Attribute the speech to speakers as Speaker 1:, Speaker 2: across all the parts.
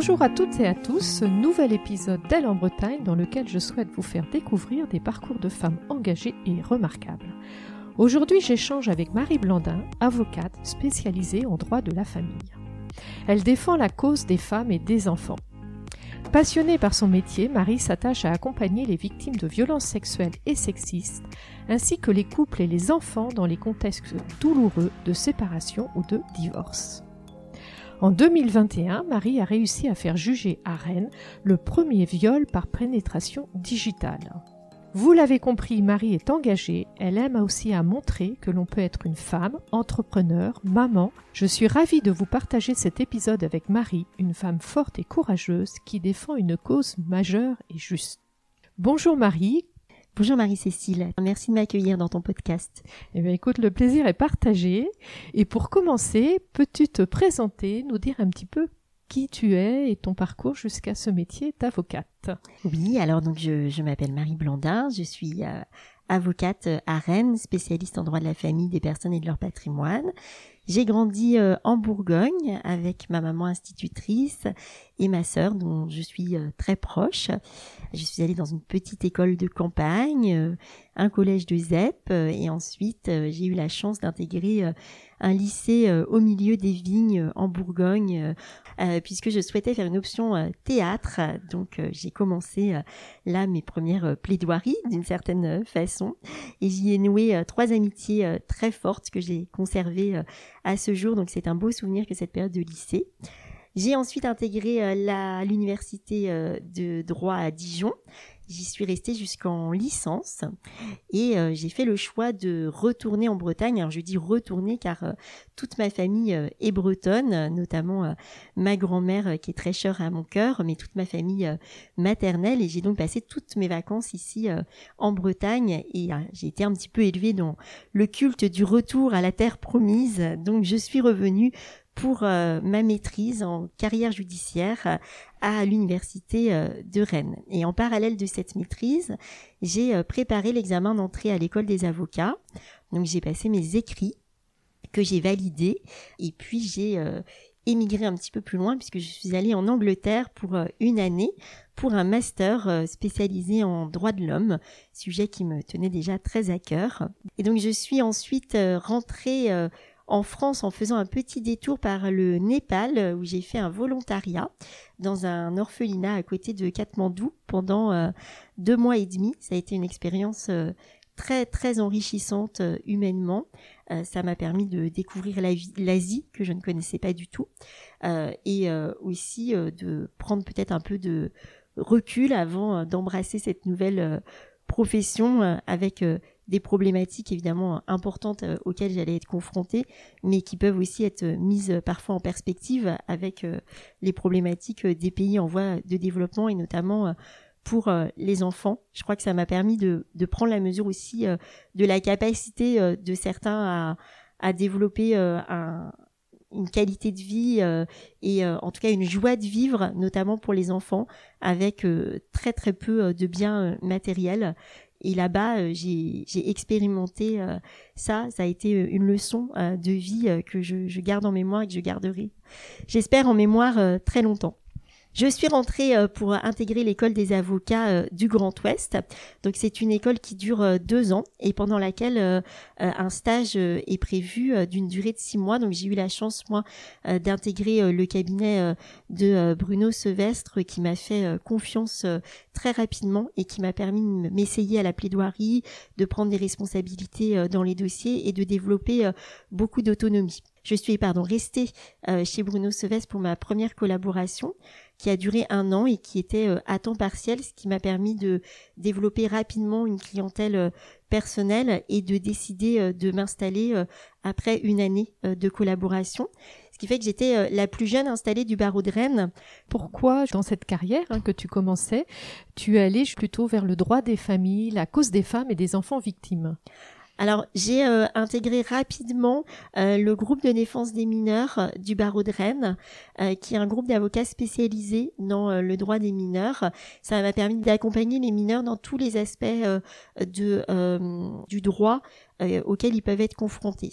Speaker 1: Bonjour à toutes et à tous, nouvel épisode d'Elle en Bretagne dans lequel je souhaite vous faire découvrir des parcours de femmes engagées et remarquables. Aujourd'hui j'échange avec Marie Blandin, avocate spécialisée en droit de la famille. Elle défend la cause des femmes et des enfants. Passionnée par son métier, Marie s'attache à accompagner les victimes de violences sexuelles et sexistes, ainsi que les couples et les enfants dans les contextes douloureux de séparation ou de divorce. En 2021, Marie a réussi à faire juger à Rennes le premier viol par pénétration digitale. Vous l'avez compris, Marie est engagée, elle aime aussi à montrer que l'on peut être une femme, entrepreneur, maman. Je suis ravie de vous partager cet épisode avec Marie, une femme forte et courageuse qui défend une cause majeure et juste. Bonjour Marie,
Speaker 2: Bonjour Marie-Cécile, merci de m'accueillir dans ton podcast.
Speaker 1: Eh bien écoute, le plaisir est partagé. Et pour commencer, peux-tu te présenter, nous dire un petit peu qui tu es et ton parcours jusqu'à ce métier d'avocate?
Speaker 2: Oui, alors donc je, m'appelle Marie Blandin, je suis euh, avocate à Rennes, spécialiste en droit de la famille, des personnes et de leur patrimoine. J'ai grandi euh, en Bourgogne avec ma maman institutrice et ma sœur dont je suis euh, très proche. Je suis allée dans une petite école de campagne, euh, un collège de ZEP et ensuite j'ai eu la chance d'intégrer un lycée au milieu des vignes en Bourgogne puisque je souhaitais faire une option théâtre. Donc j'ai commencé là mes premières plaidoiries d'une certaine façon et j'y ai noué trois amitiés très fortes que j'ai conservées à ce jour. Donc c'est un beau souvenir que cette période de lycée. J'ai ensuite intégré euh, l'université euh, de droit à Dijon. J'y suis restée jusqu'en licence et euh, j'ai fait le choix de retourner en Bretagne. Alors je dis retourner car toute ma famille est bretonne, notamment ma grand-mère qui est très chère à mon cœur, mais toute ma famille maternelle et j'ai donc passé toutes mes vacances ici en Bretagne et j'ai été un petit peu élevée dans le culte du retour à la terre promise. Donc je suis revenue pour euh, ma maîtrise en carrière judiciaire euh, à l'université euh, de Rennes. Et en parallèle de cette maîtrise, j'ai préparé l'examen d'entrée à l'école des avocats. Donc j'ai passé mes écrits que j'ai validés et puis j'ai émigré un petit peu plus loin puisque je suis allée en Angleterre pour une année pour un master spécialisé en droit de l'homme, sujet qui me tenait déjà très à cœur. Et donc je suis ensuite rentrée en France en faisant un petit détour par le Népal euh, où j'ai fait un volontariat dans un orphelinat à côté de Katmandou pendant euh, deux mois et demi. Ça a été une expérience euh, très très enrichissante humainement. ça m'a permis de découvrir l'Asie que je ne connaissais pas du tout et aussi de prendre peut-être un peu de recul avant d'embrasser cette nouvelle profession avec des problématiques évidemment importantes euh, auxquelles j'allais être confrontée, mais qui peuvent aussi être mises euh, parfois en perspective avec euh, les problématiques des pays en voie de développement et notamment pour les enfants. Je crois que ça m'a permis de, prendre la mesure aussi de la capacité de certains à, développer une qualité de vie et en tout cas une joie de vivre, notamment pour les enfants, avec très très peu de biens matériels et là-bas, euh, j'ai expérimenté euh, ça. Ça a été euh, une leçon de vie que je, je, garde en mémoire et que je garderai, j'espère, en mémoire très longtemps. Je suis rentrée euh, pour intégrer l'école des avocats euh, du Grand Ouest. Donc c'est une école qui dure euh, deux ans et pendant laquelle un stage est prévu d'une durée de six mois. Donc j'ai eu la chance moi d'intégrer le cabinet de Bruno Sevestre qui m'a fait confiance très rapidement et qui m'a permis de m'essayer à la plaidoirie, de prendre des responsabilités dans les dossiers et de développer beaucoup d'autonomie. Je suis pardon restée chez Bruno Sevestre pour ma première collaboration qui a duré un an et qui était euh, à temps partiel, ce qui m'a permis de développer rapidement une clientèle euh, personnelle et de décider euh, de m'installer après une année de collaboration. Ce qui fait que j'étais la plus jeune installée du barreau de Rennes.
Speaker 1: Pourquoi, dans cette carrière hein, que tu commençais, tu allais plutôt vers le droit des familles, la cause des femmes et des enfants victimes
Speaker 2: alors, j'ai euh, intégré rapidement euh, le groupe de défense des mineurs euh, du barreau de Rennes, qui est un groupe d'avocats spécialisés dans le droit des mineurs. Ça m'a permis d'accompagner les mineurs dans tous les aspects du droit auxquels ils peuvent être confrontés.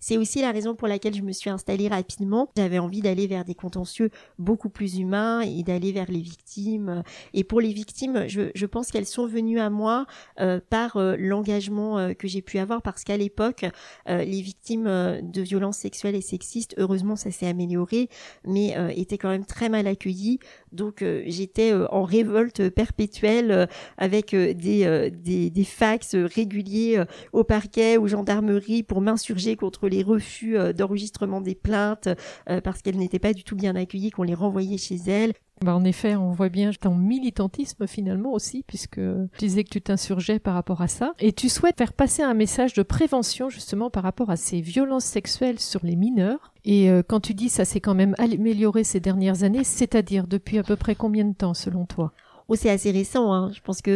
Speaker 2: C'est aussi la raison pour laquelle je me suis installée rapidement. J'avais envie d'aller vers des contentieux beaucoup plus humains et d'aller vers les victimes. Et pour les victimes, je, je pense qu'elles sont venues à moi euh, par euh, l'engagement euh, que j'ai pu avoir parce qu'à l'époque, les victimes de violences sexuelles et sexistes, heureusement ça s'est amélioré, mais étaient quand même très mal accueillies. Donc j'étais en révolte perpétuelle avec des, des, des fax réguliers au parquet, aux gendarmeries pour m'insurger contre les refus d'enregistrement des plaintes parce qu'elles n'étaient pas du tout bien accueillies, qu'on les renvoyait chez elles.
Speaker 1: Bah en effet, on voit bien ton militantisme finalement aussi, puisque tu disais que tu t'insurgeais par rapport à ça. Et tu souhaites faire passer un message de prévention justement par rapport à ces violences sexuelles sur les mineurs. Et euh, quand tu dis ça s'est quand même amélioré ces dernières années, c'est-à-dire depuis à peu près combien de temps selon toi?
Speaker 2: Oh, c'est assez récent. Hein. Je pense que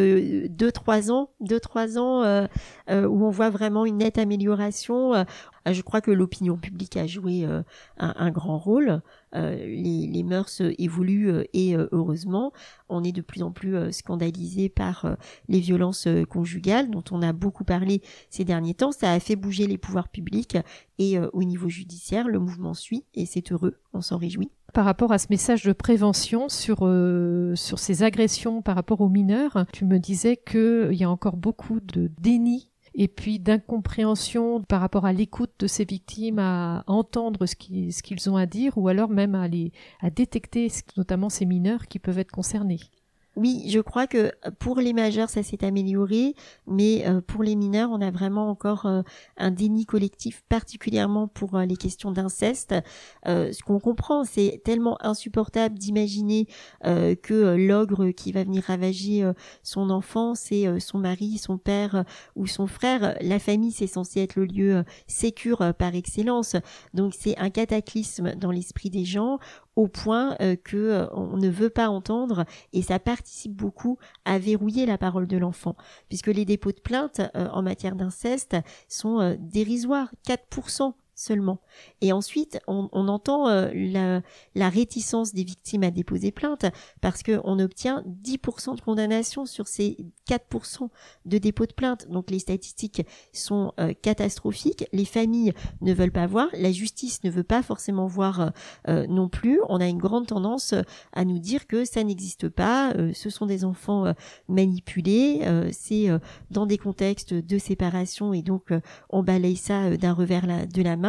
Speaker 2: euh, deux trois ans, deux trois ans euh, euh, où on voit vraiment une nette amélioration. Euh, je crois que l'opinion publique a joué un, un, grand rôle. Les, les, mœurs évoluent et heureusement, on est de plus en plus scandalisé par les violences conjugales dont on a beaucoup parlé ces derniers temps. Ça a fait bouger les pouvoirs publics et au niveau judiciaire, le mouvement suit et c'est heureux. On s'en réjouit
Speaker 1: par rapport à ce message de prévention sur euh, sur ces agressions par rapport aux mineurs, tu me disais qu'il y a encore beaucoup de déni et puis d'incompréhension par rapport à l'écoute de ces victimes, à entendre ce qu'ils ont à dire, ou alors même à les à détecter notamment ces mineurs qui peuvent être concernés.
Speaker 2: Oui, je crois que pour les majeurs, ça s'est amélioré, mais euh, pour les mineurs, on a vraiment encore euh, un déni collectif, particulièrement pour euh, les questions d'inceste. ce qu'on comprend, c'est tellement insupportable d'imaginer que l'ogre qui va venir ravager son enfant, c'est son mari, son père ou son frère. La famille, c'est censé être le lieu sécure par excellence. Donc c'est un cataclysme dans l'esprit des gens au point euh, que euh, on ne veut pas entendre et ça participe beaucoup à verrouiller la parole de l'enfant. Puisque les dépôts de plainte euh, en matière d'inceste sont dérisoires. 4% seulement. Et ensuite, on, entend euh, la, réticence des victimes à déposer plainte parce qu'on obtient 10% de condamnation sur ces 4% de dépôt de plainte. Donc les statistiques sont euh, catastrophiques. Les familles ne veulent pas voir, la justice ne veut pas forcément voir euh, non plus. On a une grande tendance à nous dire que ça n'existe pas, ce sont des enfants manipulés, c'est dans des contextes de séparation et donc on balaye ça d'un revers de la main.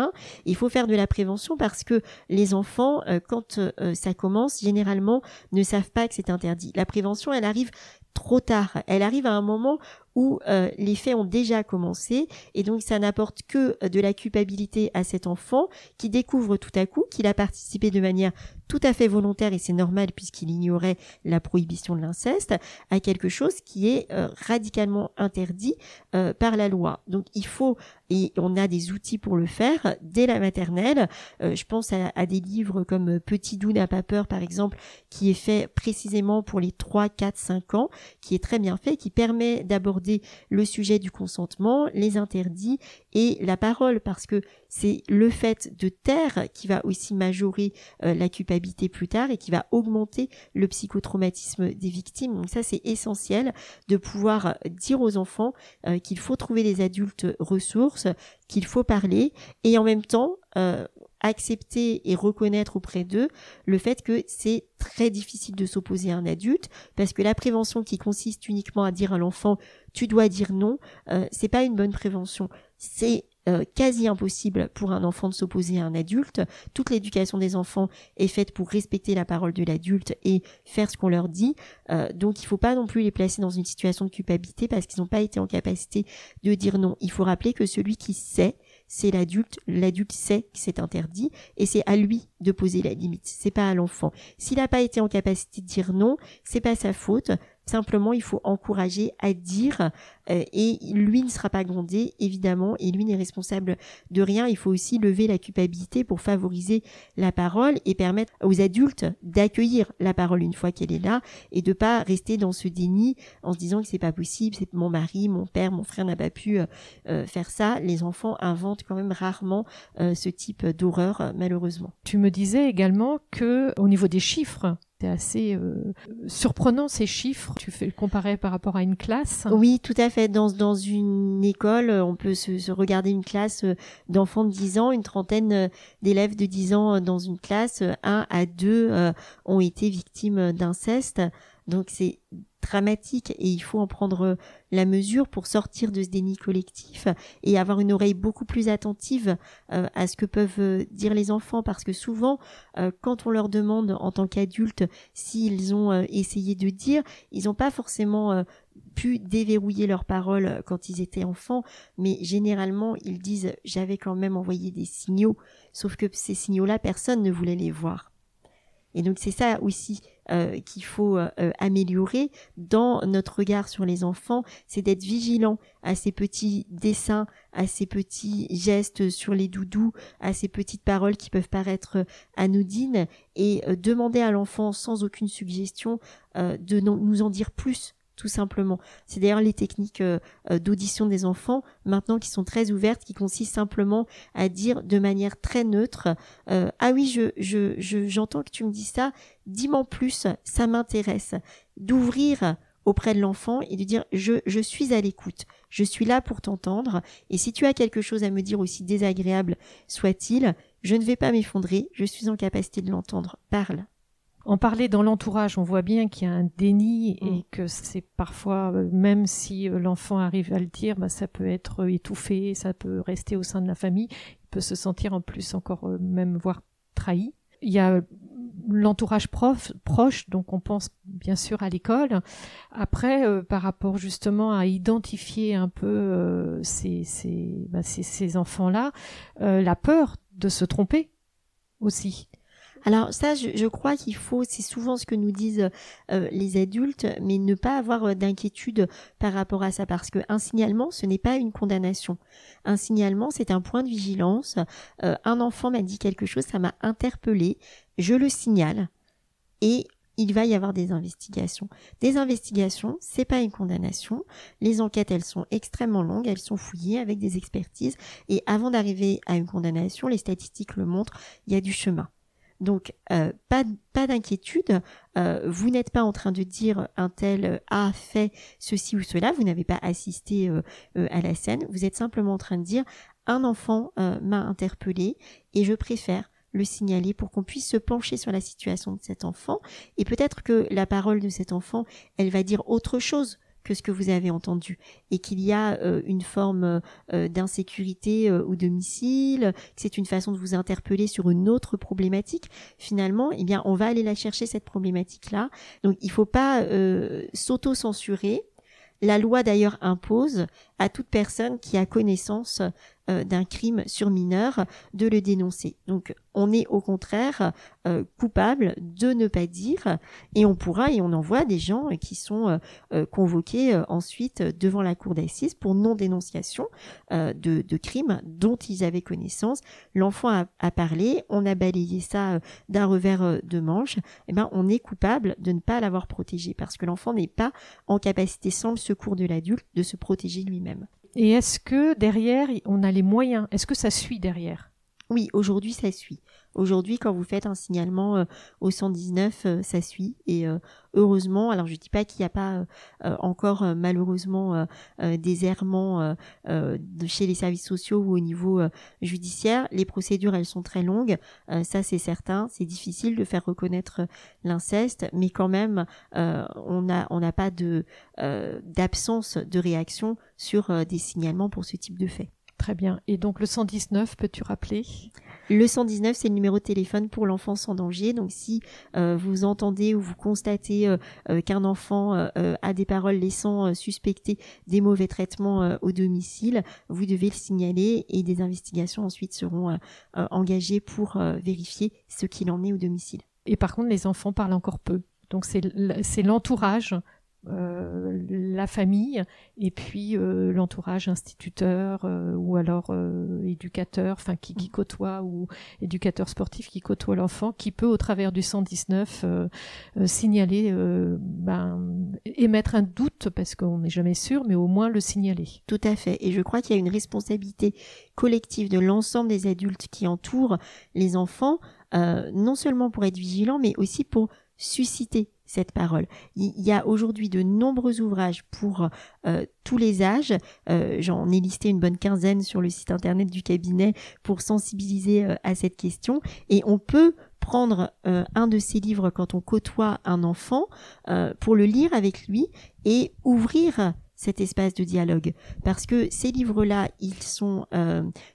Speaker 2: Il faut faire de la prévention parce que les enfants, euh, quand euh, ça commence, généralement ne savent pas que c'est interdit. La prévention, elle arrive trop tard. Elle arrive à un moment où euh, les faits ont déjà commencé et donc ça n'apporte que de la culpabilité à cet enfant qui découvre tout à coup qu'il a participé de manière tout à fait volontaire et c'est normal puisqu'il ignorait la prohibition de l'inceste à quelque chose qui est euh, radicalement interdit euh, par la loi. Donc il faut et on a des outils pour le faire dès la maternelle. je pense à, à, des livres comme Petit doux n'a pas peur par exemple qui est fait précisément pour les 3, 4, 5 ans qui est très bien fait qui permet d'aborder le sujet du consentement, les interdits et la parole, parce que c'est le fait de taire qui va aussi majorer euh, la culpabilité plus tard et qui va augmenter le psychotraumatisme des victimes. Donc ça, c'est essentiel de pouvoir dire aux enfants euh, qu'il faut trouver des adultes ressources, qu'il faut parler et en même temps euh, accepter et reconnaître auprès d'eux le fait que c'est très difficile de s'opposer à un adulte parce que la prévention qui consiste uniquement à dire à l'enfant tu dois dire non, euh, c'est pas une bonne prévention. C'est euh, quasi impossible pour un enfant de s'opposer à un adulte. Toute l'éducation des enfants est faite pour respecter la parole de l'adulte et faire ce qu'on leur dit. Euh, donc il faut pas non plus les placer dans une situation de culpabilité parce qu'ils n'ont pas été en capacité de dire non. Il faut rappeler que celui qui sait c'est l'adulte. L'adulte sait que c'est interdit et c'est à lui de poser la limite. C'est pas à l'enfant. S'il n'a pas été en capacité de dire non, c'est pas sa faute. Simplement, il faut encourager à dire euh, et lui ne sera pas grondé, évidemment, et lui n'est responsable de rien. Il faut aussi lever la culpabilité pour favoriser la parole et permettre aux adultes d'accueillir la parole une fois qu'elle est là et de pas rester dans ce déni en se disant que c'est pas possible, c'est mon mari, mon père, mon frère n'a pas pu euh, euh, faire ça. Les enfants inventent quand même rarement ce type d'horreur, malheureusement.
Speaker 1: Tu me disais également que au niveau des chiffres, C'est assez euh, surprenant ces chiffres. Tu fais le comparer par rapport à une classe.
Speaker 2: Oui, tout à fait. Dans, une école, on peut se, regarder une classe d'enfants de 10 ans, une trentaine d'élèves de 10 ans dans une classe, un à deux ont été victimes d'inceste. Donc c'est dramatique et il faut en prendre la mesure pour sortir de ce déni collectif et avoir une oreille beaucoup plus attentive euh, à ce que peuvent euh, dire les enfants parce que souvent euh, quand on leur demande en tant qu'adultes s'ils ont essayé de dire, ils n'ont pas forcément pu déverrouiller leurs paroles quand ils étaient enfants, mais généralement ils disent j'avais quand même envoyé des signaux, sauf que ces signaux-là personne ne voulait les voir. Et donc c'est ça aussi euh, qu'il faut euh, améliorer dans notre regard sur les enfants, c'est d'être vigilant à ces petits dessins, à ces petits gestes sur les doudous, à ces petites paroles qui peuvent paraître anodines et euh, demander à l'enfant sans aucune suggestion de nous en dire plus tout simplement. C'est d'ailleurs les techniques euh, euh, d'audition des enfants maintenant qui sont très ouvertes, qui consistent simplement à dire de manière très neutre euh, ah oui je je j'entends que tu me dis ça, dis-moi plus, ça m'intéresse. D'ouvrir auprès de l'enfant et de dire je, je suis à l'écoute, je suis là pour t'entendre et si tu as quelque chose à me dire aussi désagréable soit-il, je ne vais pas m'effondrer, je suis en capacité de l'entendre, parle.
Speaker 1: En parler dans l'entourage, on voit bien qu'il y a un déni et mm. que c'est parfois, euh, même si euh, l'enfant arrive à le dire, bah, ça peut être étouffé, ça peut rester au sein de la famille, il peut se sentir en plus encore euh, même voire trahi. Il y a l'entourage proche, donc on pense bien sûr à l'école. Après, par rapport justement à identifier un peu ces, ces, ces, ces enfants-là, la peur de se tromper aussi.
Speaker 2: Alors ça, je, crois qu'il faut, c'est souvent ce que nous disent euh, les adultes, mais ne pas avoir euh, d'inquiétude par rapport à ça, parce qu'un signalement, ce n'est pas une condamnation. Un signalement, c'est un point de vigilance. Euh, un enfant m'a dit quelque chose, ça m'a interpellé, je le signale, et il va y avoir des investigations. Des investigations, c'est pas une condamnation. Les enquêtes, elles sont extrêmement longues, elles sont fouillées avec des expertises, et avant d'arriver à une condamnation, les statistiques le montrent, il y a du chemin. Donc, euh, pas, pas d'inquiétude. Euh, vous n'êtes pas en train de dire un tel a fait ceci ou cela. Vous n'avez pas assisté euh, à la scène. Vous êtes simplement en train de dire un enfant m'a interpellé et je préfère le signaler pour qu'on puisse se pencher sur la situation de cet enfant. Et peut-être que la parole de cet enfant, elle va dire autre chose que ce que vous avez entendu et qu'il y a euh, une forme euh, d'insécurité euh, au domicile, que c'est une façon de vous interpeller sur une autre problématique, finalement, eh bien, on va aller la chercher cette problématique-là. Donc, il faut pas s'auto-censurer. La loi d'ailleurs impose à toute personne qui a connaissance euh, d'un crime sur mineur de le dénoncer. Donc on est au contraire euh, coupable de ne pas dire et on pourra et on envoie des gens qui sont euh, convoqués ensuite devant la cour d'assises pour non-dénonciation de, de, crimes dont ils avaient connaissance. L'enfant a, a, parlé, on a balayé ça d'un revers de manche, et eh ben on est coupable de ne pas l'avoir protégé parce que l'enfant n'est pas en capacité sans le secours de l'adulte de se protéger lui-même.
Speaker 1: Et est-ce que derrière, on a les moyens? Est-ce que ça suit derrière?
Speaker 2: Oui, aujourd'hui, ça suit. Aujourd'hui, quand vous faites un signalement euh, au 119, euh, ça suit. Et euh, heureusement, alors je dis pas qu'il n'y a pas encore malheureusement des errements chez les services sociaux ou au niveau judiciaire. Les procédures, elles sont très longues. ça, c'est certain. C'est difficile de faire reconnaître l'inceste, mais quand même, on n'a on pas de d'absence de réaction sur des signalements pour ce type de fait.
Speaker 1: Très bien. Et donc le 119, peux-tu rappeler?
Speaker 2: Le 119, c'est le numéro de téléphone pour l'enfant sans danger. Donc si euh, vous entendez ou vous constatez euh, euh, qu'un enfant a des paroles laissant suspecter des mauvais traitements au domicile, vous devez le signaler et des investigations ensuite seront engagées pour vérifier ce qu'il en est au domicile.
Speaker 1: Et par contre, les enfants parlent encore peu. Donc c'est l'entourage la famille et puis euh, l'entourage instituteur euh, ou alors éducateur, enfin qui, qui, côtoie ou éducateur sportif qui côtoie l'enfant, qui peut au travers du 119 signaler, ben, émettre un doute parce qu'on n'est jamais sûr, mais au moins le signaler.
Speaker 2: Tout à fait. Et je crois qu'il y a une responsabilité collective de l'ensemble des adultes qui entourent les enfants, non seulement pour être vigilants, mais aussi pour susciter cette parole. Il y a aujourd'hui de nombreux ouvrages pour euh, tous les âges. Euh, j'en ai listé une bonne quinzaine sur le site internet du cabinet pour sensibiliser euh, à cette question. Et on peut prendre un de ces livres quand on côtoie un enfant pour le lire avec lui et ouvrir cet espace de dialogue. Parce que ces livres-là, ils sont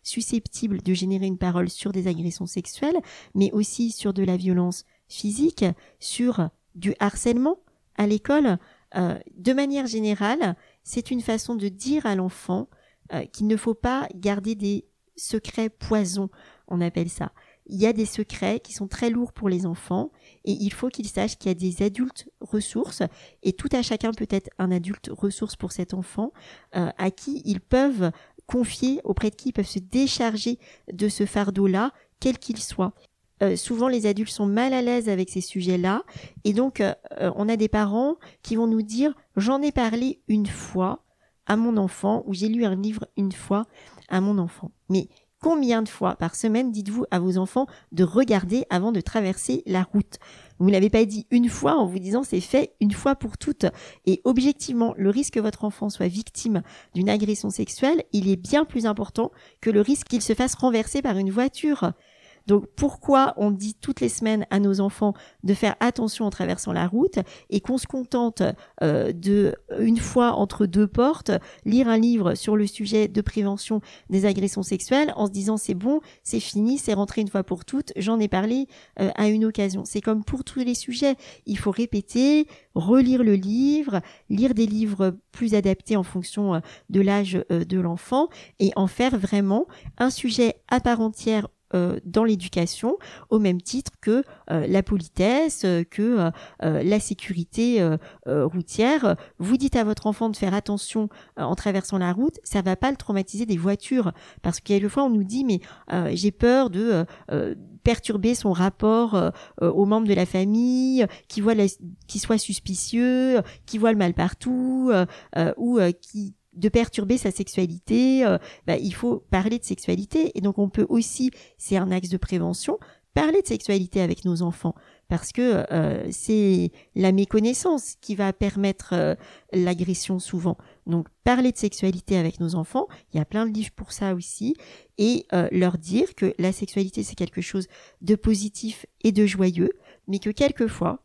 Speaker 2: susceptibles de générer une parole sur des agressions sexuelles, mais aussi sur de la violence physique, sur du harcèlement à l'école, euh, de manière générale, c'est une façon de dire à l'enfant euh, qu'il ne faut pas garder des secrets poisons, on appelle ça. Il y a des secrets qui sont très lourds pour les enfants et il faut qu'ils sachent qu'il y a des adultes ressources et tout à chacun peut être un adulte ressource pour cet enfant euh, à qui ils peuvent confier, auprès de qui ils peuvent se décharger de ce fardeau-là, quel qu'il soit. Euh, souvent les adultes sont mal à l'aise avec ces sujets-là et donc euh, euh, on a des parents qui vont nous dire j'en ai parlé une fois à mon enfant ou j'ai lu un livre une fois à mon enfant. Mais combien de fois par semaine dites-vous à vos enfants de regarder avant de traverser la route? Vous ne l'avez pas dit une fois en vous disant c'est fait une fois pour toutes. Et objectivement, le risque que votre enfant soit victime d'une agression sexuelle, il est bien plus important que le risque qu'il se fasse renverser par une voiture. Donc pourquoi on dit toutes les semaines à nos enfants de faire attention en traversant la route et qu'on se contente euh, de une fois entre deux portes lire un livre sur le sujet de prévention des agressions sexuelles en se disant c'est bon, c'est fini, c'est rentré une fois pour toutes, j'en ai parlé euh, à une occasion. C'est comme pour tous les sujets, il faut répéter, relire le livre, lire des livres plus adaptés en fonction euh, de l'âge de l'enfant et en faire vraiment un sujet à part entière euh, dans l'éducation au même titre que euh, la politesse, euh, que la sécurité routière. Vous dites à votre enfant de faire attention en traversant la route, ça va pas le traumatiser des voitures parce qu'il y a le fois on nous dit mais j'ai peur de perturber son rapport aux membres de la famille, qui voit qui soit suspicieux, qui voit le mal partout, ou qui de perturber sa sexualité, euh, bah, il faut parler de sexualité. Et donc on peut aussi, c'est un axe de prévention, parler de sexualité avec nos enfants parce que euh, c'est la méconnaissance qui va permettre euh, l'agression souvent. Donc parler de sexualité avec nos enfants, il y a plein de livres pour ça aussi, et leur dire que la sexualité c'est quelque chose de positif et de joyeux, mais que quelquefois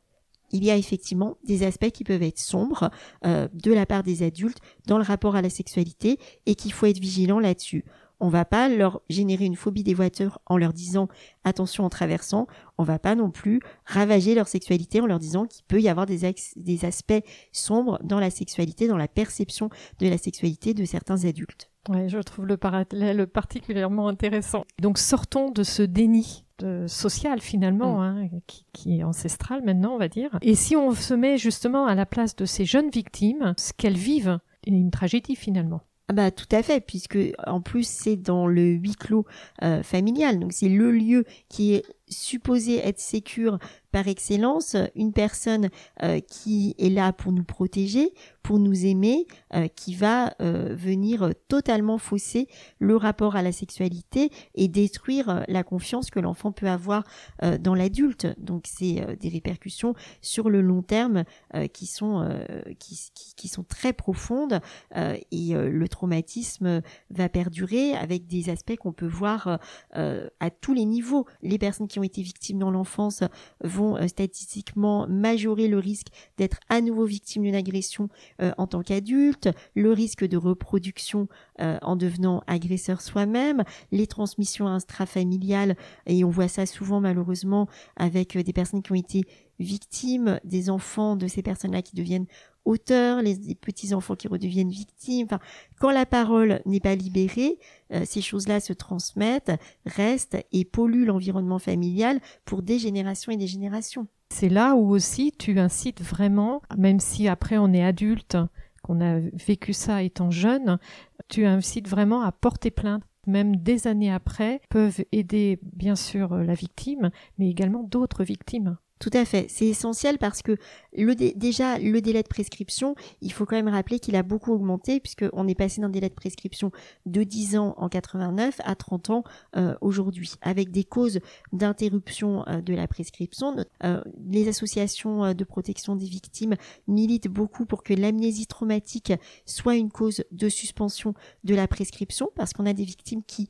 Speaker 2: il y a effectivement des aspects qui peuvent être sombres euh, de la part des adultes dans le rapport à la sexualité et qu'il faut être vigilant là-dessus. On va pas leur générer une phobie des voitures en leur disant attention en traversant. On va pas non plus ravager leur sexualité en leur disant qu'il peut y avoir des, des aspects sombres dans la sexualité, dans la perception de la sexualité de certains adultes.
Speaker 1: Ouais, je trouve le parallèle particulièrement intéressant. Donc sortons de ce déni social finalement, mm. hein, qui, est ancestral maintenant, on va dire. Et si on se met justement à la place de ces jeunes victimes, ce qu'elles vivent est une tragédie finalement.
Speaker 2: Ah bah tout à fait, puisque en plus c'est dans le huis clos euh, familial, donc c'est le lieu qui est supposé être sécure par excellence, une personne euh, qui est là pour nous protéger, pour nous aimer, euh, qui va euh, venir totalement fausser le rapport à la sexualité et détruire la confiance que l'enfant peut avoir dans l'adulte. Donc c'est des répercussions sur le long terme qui sont qui, qui, sont très profondes et le traumatisme va perdurer avec des aspects qu'on peut voir à tous les niveaux. Les personnes qui ont été victimes dans l'enfance vont euh, statistiquement majorer le risque d'être à nouveau victime d'une agression euh, en tant qu'adulte, le risque de reproduction euh, en devenant agresseur soi-même, les transmissions intrafamiliales, et on voit ça souvent malheureusement avec des personnes qui ont été victimes, des enfants de ces personnes-là qui deviennent auteurs, les, petits-enfants qui redeviennent victimes. Enfin, quand la parole n'est pas libérée, euh, ces choses-là se transmettent, restent et polluent l'environnement familial pour des générations et des générations.
Speaker 1: C'est là où aussi tu incites vraiment, même si après on est adulte, qu'on a vécu ça étant jeune, tu incites vraiment à porter plainte même des années après, peuvent aider bien sûr la victime, mais également d'autres victimes
Speaker 2: Tout à fait. C'est essentiel parce que déjà, le délai de prescription, il faut quand même rappeler qu'il a beaucoup augmenté puisqu'on est passé d'un délai de prescription de 10 ans en 89 à 30 ans euh, aujourd'hui, avec des causes d'interruption euh, de la prescription. Euh, les associations de protection des victimes militent beaucoup pour que l'amnésie traumatique soit une cause de suspension de la prescription parce qu'on a des victimes qui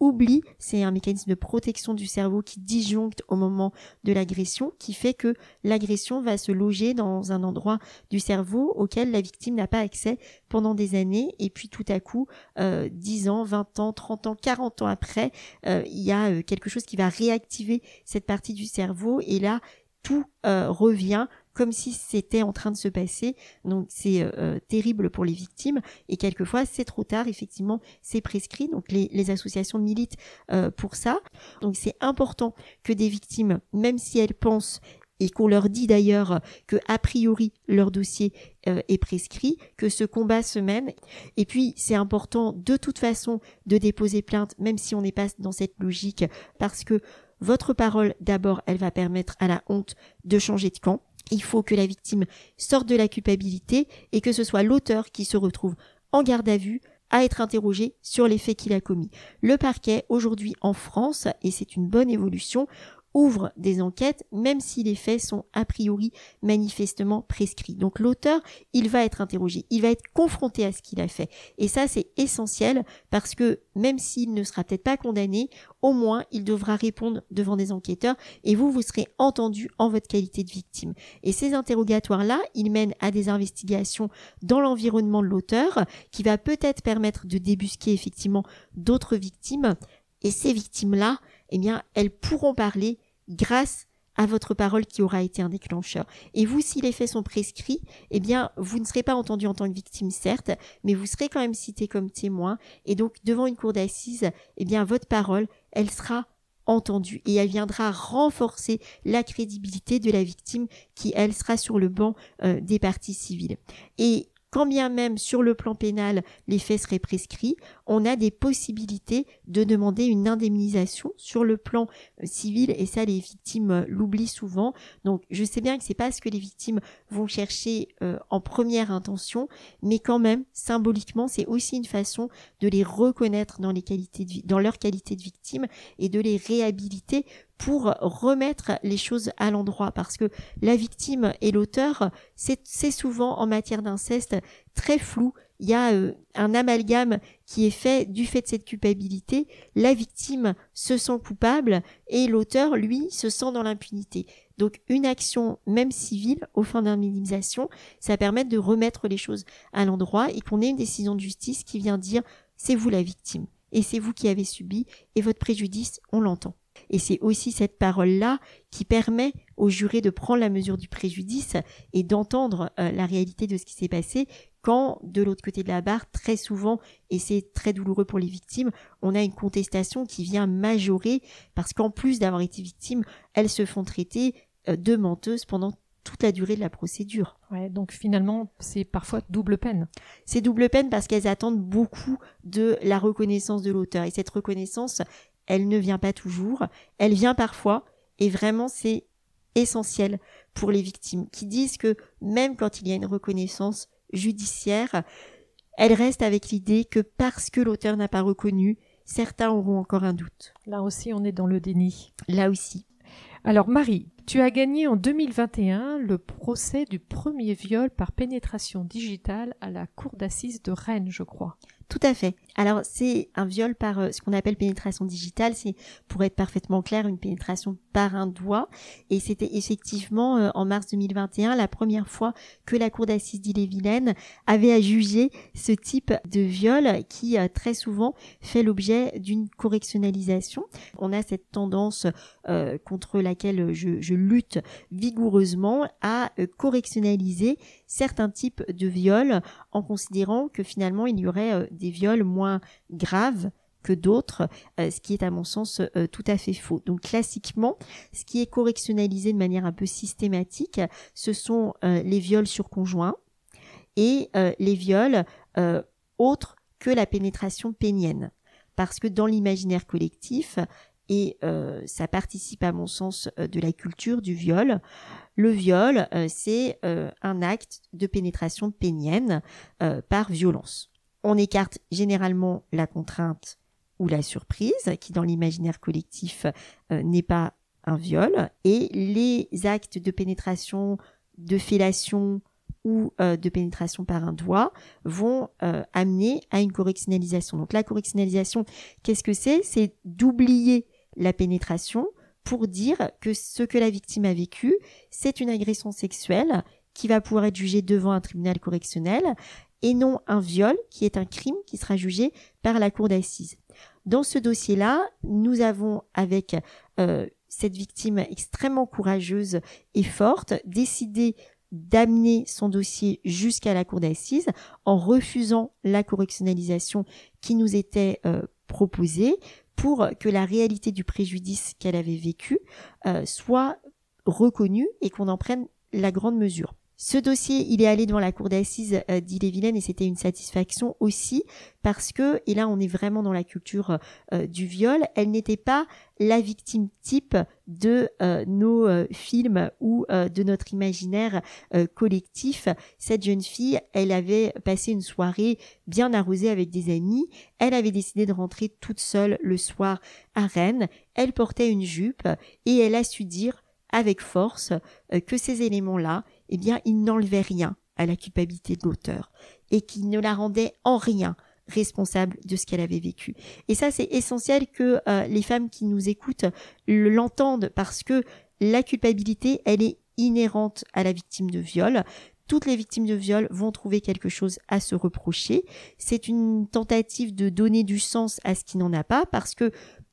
Speaker 2: oublient, c'est un mécanisme de protection du cerveau qui disjoncte au moment de l'agression, qui fait que l'agression va se loger dans un endroit du cerveau auquel la victime n'a pas accès pendant des années. Et puis tout à coup, euh, 10 ans, 20 ans, 30 ans, 40 ans après, euh, il y a euh, quelque chose qui va réactiver cette partie du cerveau. Et là, tout euh, revient comme si c'était en train de se passer. Donc c'est terrible pour les victimes et quelquefois c'est trop tard. Effectivement, c'est prescrit. Donc les, les associations militent pour ça. Donc c'est important que des victimes, même si elles pensent et qu'on leur dit d'ailleurs que a priori leur dossier euh, est prescrit, que ce combat se mène. Et puis c'est important de toute façon de déposer plainte, même si on n'est pas dans cette logique, parce que votre parole d'abord, elle va permettre à la honte de changer de camp. Il faut que la victime sorte de la culpabilité et que ce soit l'auteur qui se retrouve en garde à vue à être interrogé sur les faits qu'il a commis. Le parquet, aujourd'hui en France, et c'est une bonne évolution, ouvre des enquêtes, même si les faits sont a priori manifestement prescrits. Donc l'auteur, il va être interrogé, il va être confronté à ce qu'il a fait. Et ça, c'est essentiel parce que même s'il ne sera peut-être pas condamné, au moins il devra répondre devant des enquêteurs et vous, vous serez entendu en votre qualité de victime. Et ces interrogatoires-là, ils mènent à des investigations dans l'environnement de l'auteur qui va peut-être permettre de débusquer effectivement d'autres victimes. Et ces victimes-là, eh bien, elles pourront parler grâce à votre parole qui aura été un déclencheur. Et vous, si les faits sont prescrits, eh bien, vous ne serez pas entendu en tant que victime, certes, mais vous serez quand même cité comme témoin. Et donc, devant une cour d'assises, eh bien, votre parole, elle sera entendue et elle viendra renforcer la crédibilité de la victime qui, elle, sera sur le banc euh, des parties civiles. Et quand bien même sur le plan pénal les faits seraient prescrits, on a des possibilités de demander une indemnisation sur le plan euh, civil et ça les victimes euh, l'oublient souvent. Donc je sais bien que c'est pas ce que les victimes vont chercher euh, en première intention, mais quand même symboliquement c'est aussi une façon de les reconnaître dans les qualités dans leur qualité de victime et de les réhabiliter pour remettre les choses à l'endroit parce que la victime et l'auteur, c'est souvent en matière d'inceste très flou. Il y a euh, un amalgame qui est fait du fait de cette culpabilité. La victime se sent coupable et l'auteur, lui, se sent dans l'impunité. Donc une action, même civile, au fin d'indemnisation, ça permet de remettre les choses à l'endroit et qu'on ait une décision de justice qui vient dire c'est vous la victime et c'est vous qui avez subi et votre préjudice, on l'entend. Et c'est aussi cette parole-là qui permet aux jurés de prendre la mesure du préjudice et d'entendre euh, la réalité de ce qui s'est passé quand de l'autre côté de la barre, très souvent, et c'est très douloureux pour les victimes, on a une contestation qui vient majorer parce qu'en plus d'avoir été victimes, elles se font traiter euh, de menteuses pendant toute la durée de la procédure.
Speaker 1: Ouais, donc finalement, c'est parfois double peine.
Speaker 2: C'est double peine parce qu'elles attendent beaucoup de la reconnaissance de l'auteur. Et cette reconnaissance, elle ne vient pas toujours, elle vient parfois, et vraiment c'est essentiel pour les victimes qui disent que même quand il y a une reconnaissance judiciaire, elles restent avec l'idée que parce que l'auteur n'a pas reconnu, certains auront encore un doute.
Speaker 1: Là aussi, on est dans le déni.
Speaker 2: Là aussi.
Speaker 1: Alors Marie, tu as gagné en 2021 le procès du premier viol par pénétration digitale à la cour d'assises de Rennes, je crois.
Speaker 2: Tout à fait. Alors c'est un viol par euh, ce qu'on appelle pénétration digitale, c'est pour être parfaitement clair une pénétration par un doigt et c'était effectivement euh, en mars 2021 la première fois que la cour d'assises d'Ille-et-Vilaine avait à juger ce type de viol qui euh, très souvent fait l'objet d'une correctionnalisation. On a cette tendance contre laquelle je, je, lutte vigoureusement à correctionnaliser certains types de viols en considérant que finalement il y aurait des viols moins graves que d'autres, euh, ce qui est à mon sens euh, tout à fait faux. Donc classiquement, ce qui est correctionnalisé de manière un peu systématique, ce sont euh, les viols sur conjoint et les viols autres que la pénétration pénienne. Parce que dans l'imaginaire collectif, et ça participe à mon sens de la culture du viol. Le viol, c'est un acte de pénétration pénienne par violence. On écarte généralement la contrainte ou la surprise, qui dans l'imaginaire collectif n'est pas un viol, et les actes de pénétration, de fellation ou euh, de pénétration par un doigt vont euh, amener à une correctionnalisation. Donc la correctionnalisation, qu'est-ce que c'est? C'est d'oublier la pénétration pour dire que ce que la victime a vécu, c'est une agression sexuelle qui va pouvoir être jugée devant un tribunal correctionnel et non un viol qui est un crime qui sera jugé par la cour d'assises. Dans ce dossier-là, nous avons avec euh, cette victime extrêmement courageuse et forte décidé d'amener son dossier jusqu'à la cour d'assises en refusant la correctionnalisation qui nous était euh, proposée pour que la réalité du préjudice qu'elle avait vécu euh, soit reconnue et qu'on en prenne la grande mesure. Ce dossier, il est allé devant la cour d'assises euh, d'Ille-et-Vilaine et c'était une satisfaction aussi parce que, et là on est vraiment dans la culture euh, du viol, elle n'était pas la victime type de euh, nos films ou de notre imaginaire collectif. Cette jeune fille, elle avait passé une soirée bien arrosée avec des amis. Elle avait décidé de rentrer toute seule le soir à Rennes. Elle portait une jupe et elle a su dire avec force que ces éléments-là, eh bien, il n'enlevait rien à la culpabilité de l'auteur et qu'il ne la rendait en rien responsable de ce qu'elle avait vécu. Et ça, c'est essentiel que euh, les femmes qui nous écoutent l'entendent parce que la culpabilité, elle est inhérente à la victime de viol. Toutes les victimes de viol vont trouver quelque chose à se reprocher. C'est une tentative de donner du sens à ce qui n'en a pas parce que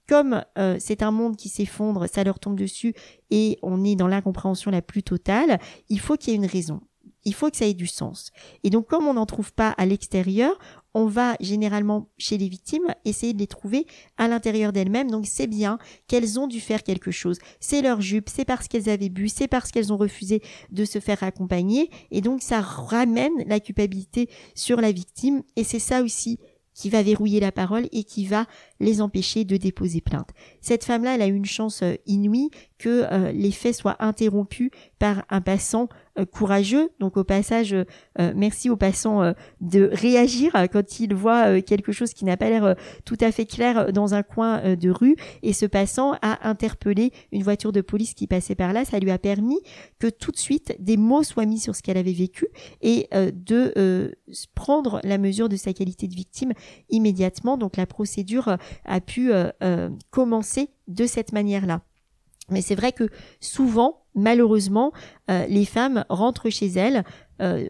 Speaker 2: comme euh, c'est un monde qui s'effondre, ça leur tombe dessus et on est dans l'incompréhension la plus totale, il faut qu'il y ait une raison. Il faut que ça ait du sens. Et donc, comme on n'en trouve pas à l'extérieur, on va généralement chez les victimes essayer de les trouver à l'intérieur d'elles-mêmes. Donc c'est bien qu'elles ont dû faire quelque chose. C'est leur jupe, c'est parce qu'elles avaient bu, c'est parce qu'elles ont refusé de se faire accompagner. Et donc ça ramène la culpabilité sur la victime. Et c'est ça aussi qui va verrouiller la parole et qui va les empêcher de déposer plainte. Cette femme-là, elle a une chance euh, inouïe que euh, les faits soient interrompus par un passant courageux. Donc au passage, merci au passant de réagir quand il voit quelque chose qui n'a pas l'air tout à fait clair dans un coin de rue. Et ce passant a interpellé une voiture de police qui passait par là. Ça lui a permis que tout de suite des mots soient mis sur ce qu'elle avait vécu et de prendre la mesure de sa qualité de victime immédiatement. Donc la procédure a pu euh, euh, commencer de cette manière-là. Mais c'est vrai que souvent, malheureusement, euh, les femmes rentrent chez elles,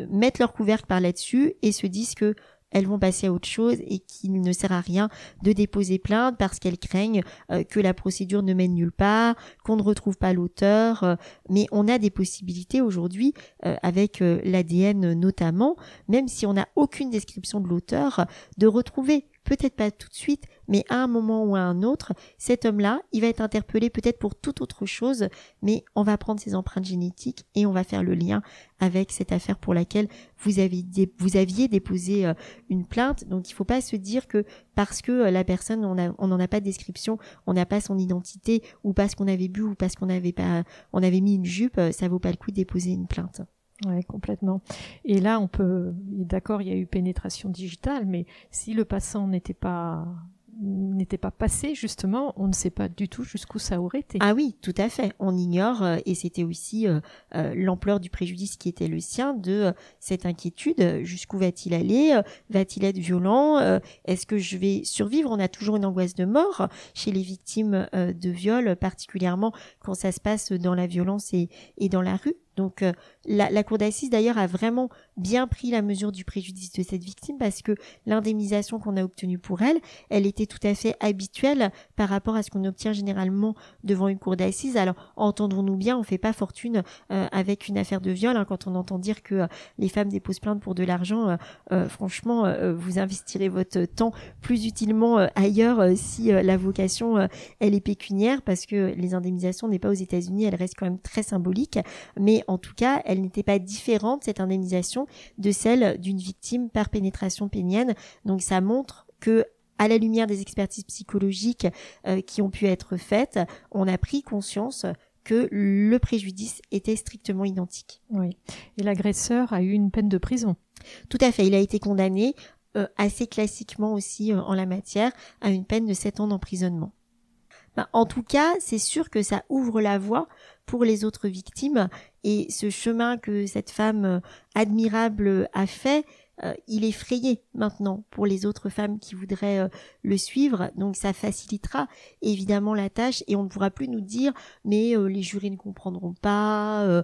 Speaker 2: mettent leur couvercle par là-dessus et se disent que elles vont passer à autre chose et qu'il ne sert à rien de déposer plainte parce qu'elles craignent que la procédure ne mène nulle part, qu'on ne retrouve pas l'auteur. mais on a des possibilités aujourd'hui avec l'ADN notamment, même si on n'a aucune description de l'auteur, de retrouver peut-être pas tout de suite, mais à un moment ou à un autre, cet homme-là, il va être interpellé peut-être pour toute autre chose, mais on va prendre ses empreintes génétiques et on va faire le lien avec cette affaire pour laquelle vous aviez, vous aviez déposé euh, une plainte. Donc il ne faut pas se dire que parce que euh, la personne, on n'en a pas de description, on n'a pas son identité, ou parce qu'on avait bu, ou parce qu'on avait pas, on avait mis une jupe, euh, ça vaut pas le coup de déposer une plainte.
Speaker 1: Ouais, complètement. Et là, on peut, d'accord, il y a eu pénétration digitale, mais si le passant n'était pas n'était pas passé justement, on ne sait pas du tout jusqu'où ça aurait été.
Speaker 2: Ah oui, tout à fait. On ignore euh, et c'était aussi euh, euh, l'ampleur du préjudice qui était le sien de cette inquiétude. Jusqu'où va-t-il aller Va-t-il être violent Est-ce que je vais survivre? On a toujours une angoisse de mort chez les victimes de viol, particulièrement quand ça se passe dans la violence et, et dans la rue. Donc euh, la, cour d'assises d'ailleurs a vraiment bien pris la mesure du préjudice de cette victime parce que l'indemnisation qu'on a obtenue pour elle, elle était tout à fait habituelle par rapport à ce qu'on obtient généralement devant une cour d'assises. Alors entendons-nous bien, on fait pas fortune euh, avec une affaire de viol. Hein, quand on entend dire que euh, les femmes déposent plainte pour de l'argent, franchement, vous investirez votre temps plus utilement ailleurs si la vocation elle est pécuniaire parce que les indemnisations n'est pas aux États-Unis, elle reste quand même très symbolique. Mais en tout cas, elle n'était pas différente, cette indemnisation, de celle d'une victime par pénétration pénienne. Donc ça montre que à la lumière des expertises psychologiques qui ont pu être faites, on a pris conscience que le préjudice était strictement identique.
Speaker 1: Oui. Et l'agresseur a eu une peine de prison.
Speaker 2: Tout à fait. Il a été condamné euh, assez classiquement aussi euh, en la matière à une peine de 7 ans d'emprisonnement. Ben, en tout cas, c'est sûr que ça ouvre la voie pour les autres victimes. Et ce chemin que cette femme euh, admirable a fait, euh, il est frayé maintenant pour les autres femmes qui voudraient euh, le suivre. Donc ça facilitera évidemment la tâche et on ne pourra plus nous dire mais euh, les jurés ne comprendront pas,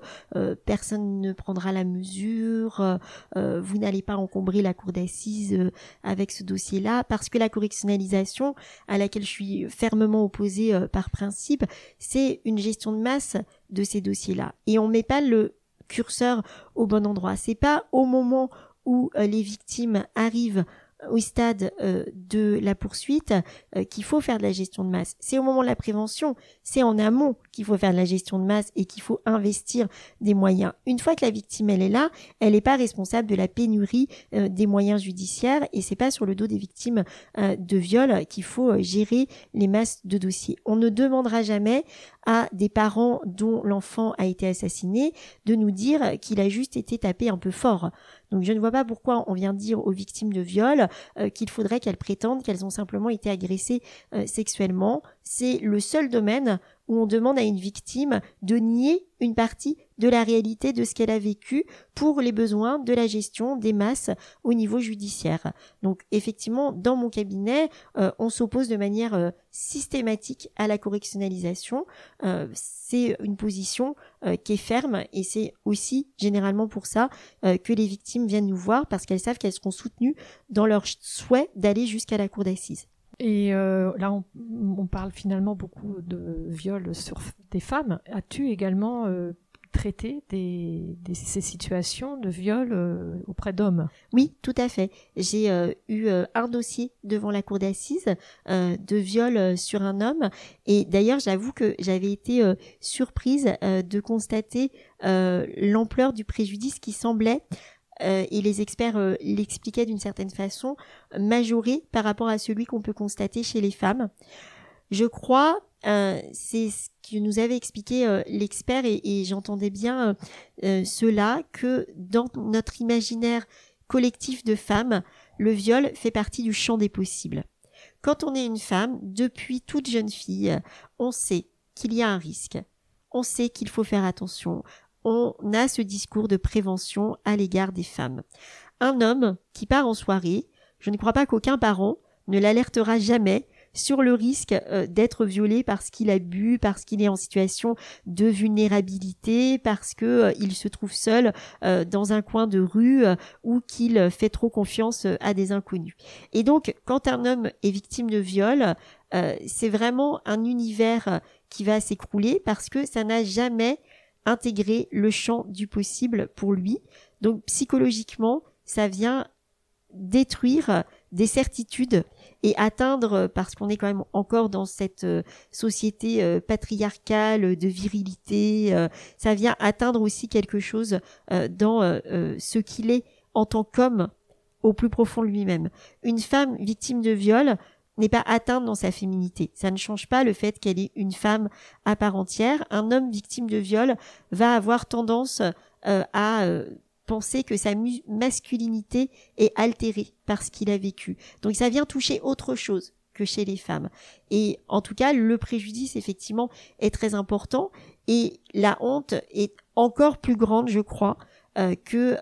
Speaker 2: personne ne prendra la mesure, vous n'allez pas encombrer la cour d'assises avec ce dossier-là parce que la correctionnalisation à laquelle je suis fermement opposée par principe, c'est une gestion de masse de ces dossiers-là et on met pas le curseur au bon endroit. C'est pas au moment où euh, les victimes arrivent au stade euh, de la poursuite euh, qu'il faut faire de la gestion de masse. C'est au moment de la prévention, c'est en amont qu'il faut faire de la gestion de masse et qu'il faut investir des moyens. Une fois que la victime elle est là, elle n'est pas responsable de la pénurie des moyens judiciaires et c'est pas sur le dos des victimes de viol qu'il faut gérer les masses de dossiers. On ne demandera jamais à des parents dont l'enfant a été assassiné de nous dire qu'il a juste été tapé un peu fort. Donc je ne vois pas pourquoi on vient dire aux victimes de viol euh, qu'il faudrait qu'elles prétendent qu'elles ont simplement été agressées euh, sexuellement. C'est le seul domaine où on demande à une victime de nier une partie de la réalité de ce qu'elle a vécu pour les besoins de la gestion des masses au niveau judiciaire. Donc effectivement, dans mon cabinet, euh, on s'oppose de manière systématique à la correctionnalisation. c'est une position qui est ferme et c'est aussi généralement pour ça que les victimes viennent nous voir parce qu'elles savent qu'elles seront soutenues dans leur souhait d'aller jusqu'à la cour d'assises.
Speaker 1: Et euh, là, on, parle finalement beaucoup de viols sur des femmes. As-tu également euh, traité des, ces situations de viol euh, auprès d'hommes?
Speaker 2: Oui, tout à fait. J'ai eu un dossier devant la cour d'assises de viol sur un homme. Et d'ailleurs, j'avoue que j'avais été surprise de constater l'ampleur du préjudice qui semblait euh, et les experts euh, l'expliquaient d'une certaine façon, majoré par rapport à celui qu'on peut constater chez les femmes. Je crois, euh, c'est ce que nous avait expliqué l'expert et, et j'entendais bien cela, que dans notre imaginaire collectif de femmes, le viol fait partie du champ des possibles. Quand on est une femme, depuis toute jeune fille, on sait qu'il y a un risque. On sait qu'il faut faire attention on a ce discours de prévention à l'égard des femmes. Un homme qui part en soirée, je ne crois pas qu'aucun parent ne l'alertera jamais sur le risque euh, d'être violé parce qu'il a bu, parce qu'il est en situation de vulnérabilité, parce que euh, se trouve seul euh, dans un coin de rue ou qu'il fait trop confiance à des inconnus. Et donc, quand un homme est victime de viol, c'est vraiment un univers qui va s'écrouler parce que ça n'a jamais intégrer le champ du possible pour lui. Donc psychologiquement, ça vient détruire des certitudes et atteindre, parce qu'on est quand même encore dans cette euh, société euh, patriarcale de virilité, euh, ça vient atteindre aussi quelque chose dans ce qu'il est en tant qu'homme au plus profond de lui-même. Une femme victime de viol, n'est pas atteinte dans sa féminité. Ça ne change pas le fait qu'elle est une femme à part entière. Un homme victime de viol va avoir tendance euh, à euh, penser que sa masculinité est altérée par ce qu'il a vécu. Donc ça vient toucher autre chose que chez les femmes. Et en tout cas, le préjudice, effectivement, est très important. Et la honte est encore plus grande, je crois, euh, que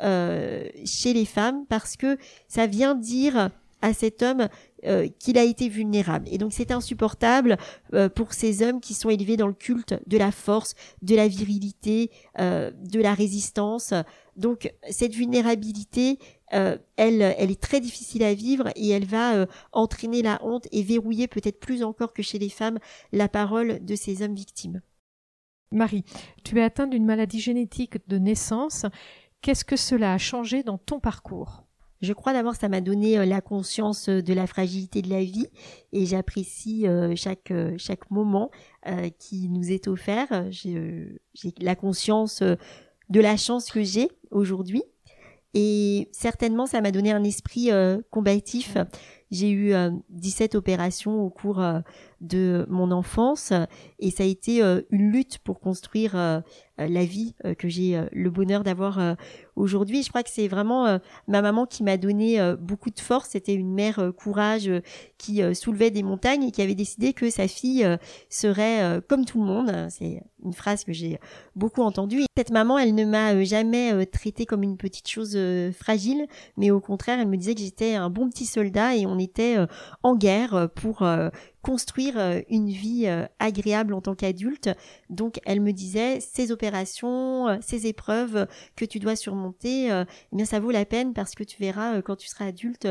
Speaker 2: chez les femmes, parce que ça vient dire à cet homme euh, qu'il a été vulnérable. Et donc c'est insupportable euh, pour ces hommes qui sont élevés dans le culte de la force, de la virilité, euh, de la résistance. Donc cette vulnérabilité, elle, elle est très difficile à vivre et elle va entraîner la honte et verrouiller peut-être plus encore que chez les femmes la parole de ces hommes victimes.
Speaker 1: Marie, tu es atteinte d'une maladie génétique de naissance. Qu'est-ce que cela a changé dans ton parcours?
Speaker 2: Je crois d'abord ça m'a donné euh, la conscience euh, de la fragilité de la vie et j'apprécie euh, chaque chaque moment qui nous est offert. J'ai la conscience de la chance que j'ai aujourd'hui et certainement ça m'a donné un esprit combatif. J'ai eu 17 opérations au cours de mon enfance et ça a été une lutte pour construire la vie que j'ai le bonheur d'avoir aujourd'hui. Je crois que c'est vraiment ma maman qui m'a donné beaucoup de force. C'était une mère courage qui soulevait des montagnes et qui avait décidé que sa fille serait comme tout le monde. C'est une phrase que j'ai beaucoup entendue. Cette maman, elle ne m'a jamais traitée comme une petite chose fragile, mais au contraire, elle me disait que j'étais un bon petit soldat et on était en guerre pour construire euh, une vie euh, agréable en tant qu'adulte. Donc elle me disait ces opérations, euh, ces épreuves que tu dois surmonter, eh bien ça vaut la peine parce que tu verras quand tu seras adulte,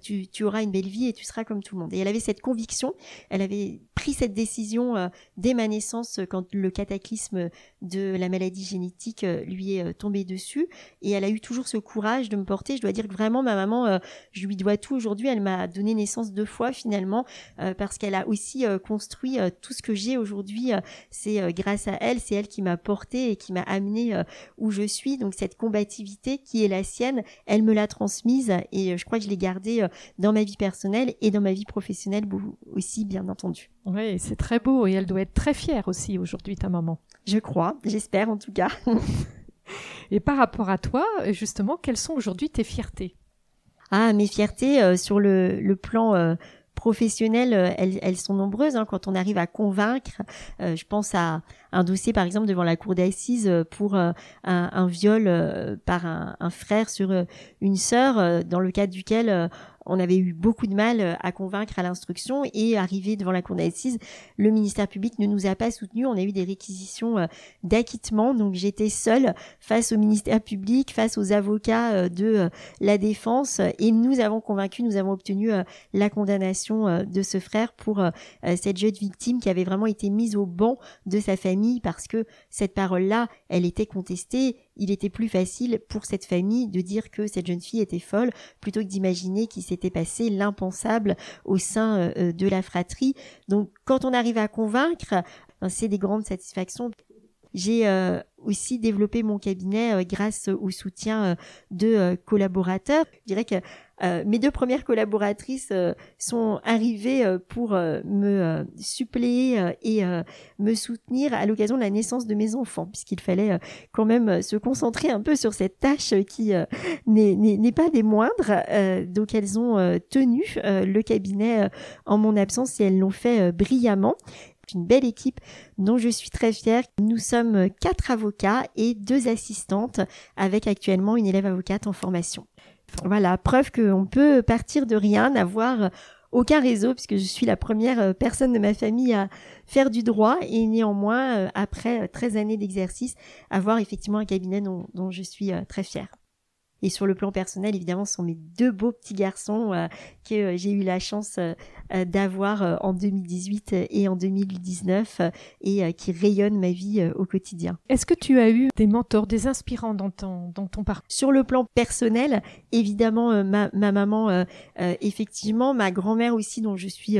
Speaker 2: tu, tu auras une belle vie et tu seras comme tout le monde. Et elle avait cette conviction, elle avait pris cette décision dès ma naissance quand le cataclysme de la maladie génétique lui est tombé dessus et elle a eu toujours ce courage de me porter. Je dois dire que vraiment ma maman, je lui dois tout aujourd'hui. Elle m'a donné naissance deux fois finalement parce qu'elle elle a aussi euh, construit euh, tout ce que j'ai aujourd'hui. Euh, c'est grâce à elle, c'est elle qui m'a porté et qui m'a amené où je suis. Donc cette combativité qui est la sienne, elle me l'a transmise et je crois que je l'ai gardée dans ma vie personnelle et dans ma vie professionnelle aussi, bien entendu.
Speaker 1: Oui, c'est très beau et elle doit être très fière aussi aujourd'hui, ta maman.
Speaker 2: Je crois, j'espère en tout cas.
Speaker 1: et par rapport à toi, justement, quelles sont aujourd'hui tes fiertés?
Speaker 2: Ah, mes fiertés sur le, le plan professionnelles, euh, elles, elles sont nombreuses. Hein, quand on arrive à convaincre, euh, je pense à un dossier par exemple devant la cour d'assises euh, pour un, un, viol par un, un, frère sur une sœur, dans le cadre duquel on avait eu beaucoup de mal euh, à convaincre à l'instruction et arrivé devant la cour d'assises, le ministère public ne nous a pas soutenus. On a eu des réquisitions euh, d'acquittement, donc j'étais seule face au ministère public, face aux avocats euh, de la défense et nous avons convaincu, nous avons obtenu la condamnation de ce frère pour cette jeune victime qui avait vraiment été mise au banc de sa famille parce que cette parole-là, elle était contestée il était plus facile pour cette famille de dire que cette jeune fille était folle plutôt que d'imaginer qu'il s'était passé l'impensable au sein euh, euh, de la fratrie. Donc quand on arrive à convaincre, ben, c'est des grandes satisfactions. J'ai euh, aussi développé mon cabinet grâce au soutien de collaborateurs. Je dirais que euh, mes deux premières collaboratrices euh, sont arrivées euh, pour me suppléer et me soutenir à l'occasion de la naissance de mes enfants, puisqu'il fallait quand même se concentrer un peu sur cette tâche qui n'est pas des moindres. donc elles ont tenu le cabinet en mon absence et elles l'ont fait brillamment une belle équipe dont je suis très fière. Nous sommes quatre avocats et deux assistantes avec actuellement une élève avocate en formation. Voilà, preuve qu'on peut partir de rien, n'avoir aucun réseau, puisque je suis la première euh, personne de ma famille à faire du droit et néanmoins, euh, après 13 années d'exercice, avoir effectivement un cabinet dont, je suis euh, très fière. Et sur le plan personnel, évidemment, ce sont mes deux beaux petits garçons euh, que euh, j'ai eu la chance euh, d'avoir en 2018 et en 2019 et qui rayonnent ma vie au quotidien.
Speaker 1: Est-ce que tu as eu des mentors, des inspirants dans ton, dans ton parcours?
Speaker 2: Sur le plan personnel, évidemment, ma, ma maman, effectivement, ma grand-mère aussi, dont je suis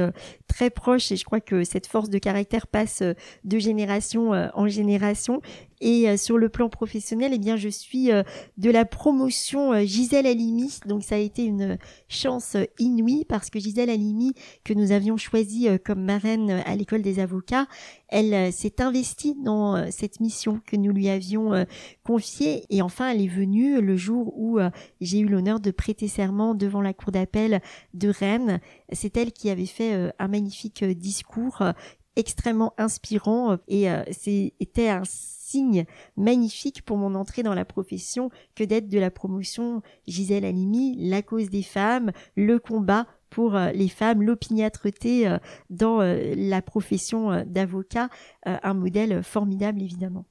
Speaker 2: très proche et je crois que cette force de caractère passe de génération en génération. Et euh, sur le plan professionnel, eh bien, je suis euh, de la promotion euh, Gisèle Halimi. Donc, ça a été une chance inouïe parce que Gisèle Halimi, que nous avions choisie comme marraine à l'école des avocats, elle s'est investie dans cette mission que nous lui avions confiée. Et enfin, elle est venue le jour où j'ai eu l'honneur de prêter serment devant la cour d'appel de Rennes. C'est elle qui avait fait un magnifique discours extrêmement inspirant et c'était un signe magnifique pour mon entrée dans la profession que d'être de la promotion Gisèle Halimi, la cause des femmes, le combat pour euh, les femmes, l'opiniâtreté euh, dans euh, la profession d'avocat, un modèle formidable évidemment.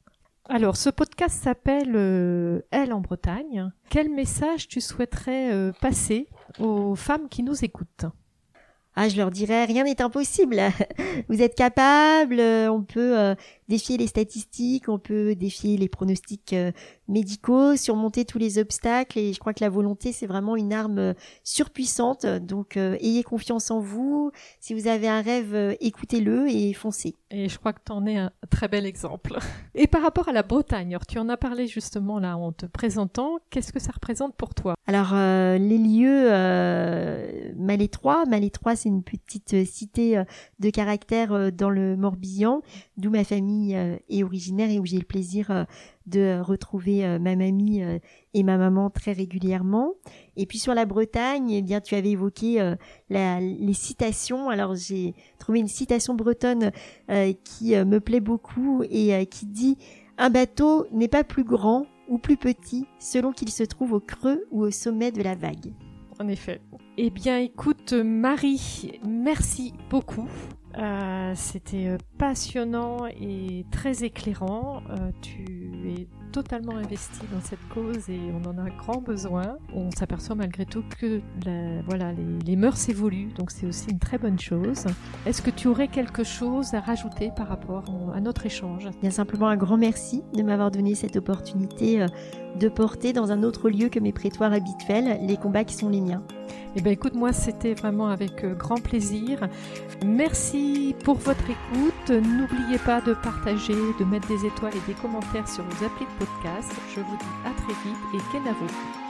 Speaker 1: Alors, ce podcast s'appelle Elle en Bretagne. Quel message tu souhaiterais passer aux femmes qui nous écoutent?
Speaker 2: Ah, je leur dirais, rien n'est impossible. Vous êtes capable, on peut défier les statistiques, on peut défier les pronostics euh, médicaux, surmonter tous les obstacles. Et je crois que la volonté, c'est vraiment une arme euh, surpuissante. Donc, euh, ayez confiance en vous. Si vous avez un rêve, écoutez-le et foncez.
Speaker 1: Et je crois que tu en es un très bel exemple. Et par rapport à la Bretagne, tu en as parlé justement là en te présentant. Qu'est-ce que ça représente pour toi?
Speaker 2: Alors, les lieux euh, Malétroit. Malétroit, c'est une petite cité de caractère dans le Morbihan, d'où ma famille est originaire et où j'ai le plaisir de retrouver euh, ma mamie euh, et ma maman très régulièrement. Et puis sur la Bretagne, eh bien tu avais évoqué euh, les citations. Alors j'ai trouvé une citation bretonne qui me plaît beaucoup et qui dit un bateau n'est pas plus grand ou plus petit selon qu'il se trouve au creux ou au sommet de la vague.
Speaker 1: En effet. Eh bien écoute Marie, merci beaucoup euh, c'était euh, passionnant et très éclairant. Euh, tu es totalement investi dans cette cause et on en a grand besoin. On s'aperçoit malgré tout que voilà, les, mœurs évoluent, donc c'est aussi une très bonne chose. Est-ce que tu aurais quelque chose à rajouter par rapport à notre échange?
Speaker 2: Bien simplement un grand merci de m'avoir donné cette opportunité de porter dans un autre lieu que mes prétoires habituels les combats qui sont les miens.
Speaker 1: Eh bien écoute, moi c'était vraiment avec euh, grand plaisir. Merci pour votre écoute. N'oubliez pas de partager, de mettre des étoiles et des commentaires sur vos applis de podcast. Je vous dis à très vite et qu'elle